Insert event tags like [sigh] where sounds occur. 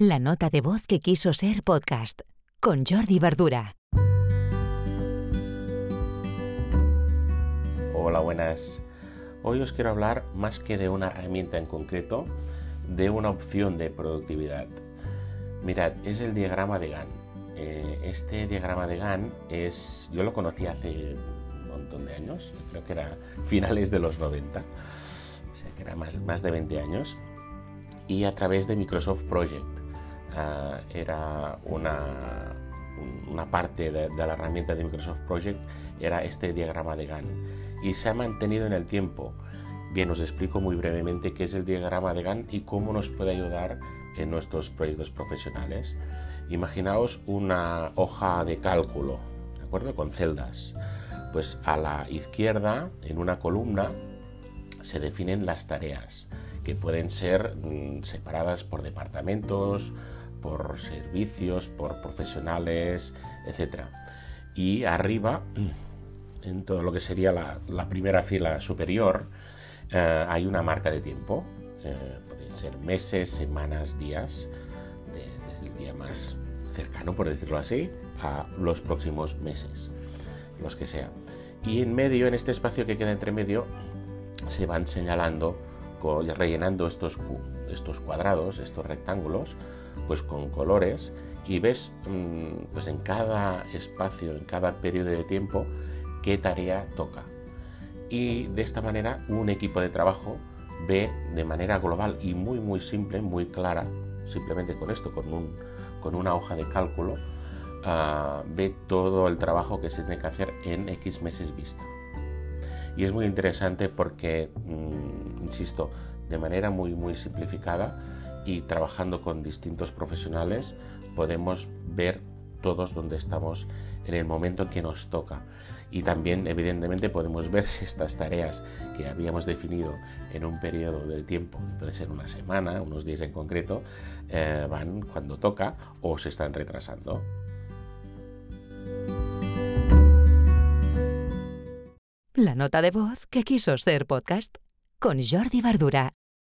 La nota de voz que quiso ser podcast con Jordi Verdura. Hola, buenas. Hoy os quiero hablar más que de una herramienta en concreto, de una opción de productividad. Mirad, es el diagrama de Gann. Eh, este diagrama de Gann es, yo lo conocí hace un montón de años, creo que era finales de los 90, o sea que era más, más de 20 años, y a través de Microsoft Project. Ah, era una, una parte de, la herramienta de Microsoft Project, era este diagrama de Gann, y se ha mantenido en el tiempo. Bien, os explico muy brevemente qué es el diagrama de Gann y cómo nos puede ayudar en nuestros proyectos profesionales. Imaginaos una hoja de cálculo, ¿de acuerdo? Con celdas. Pues a la izquierda, en una columna, se definen las tareas, que pueden ser mmm, separadas por departamentos, por servicios, por profesionales, etc. Y arriba, en todo lo que sería la, primera fila superior, eh, hay una marca de tiempo. Eh, pueden ser meses, semanas, días, de, desde el día más cercano, por decirlo así, a los próximos meses, los que sean. Y en medio, en este espacio que queda entre medio, se van señalando, rellenando estos cuadrados, estos rectángulos, pues con colores y ves mm, pues en cada espacio, en cada periodo de tiempo, qué tarea toca. Y de esta manera un equipo de trabajo ve de manera global y muy muy simple, muy clara, simplemente con esto, con, un, con una hoja de cálculo, uh, ve todo el trabajo que se tiene que hacer en X meses vista. Y es muy interesante porque, mmm, insisto, de manera muy muy simplificada, y trabajando con distintos profesionales podemos ver todos donde estamos en el momento en que nos toca. Y también, evidentemente, podemos ver si [laughs] estas tareas que habíamos definido en un periodo de tiempo, puede ser una semana, unos días en concreto, eh, van cuando toca o se están retrasando. La nota de voz que quiso ser podcast con Jordi Verdura.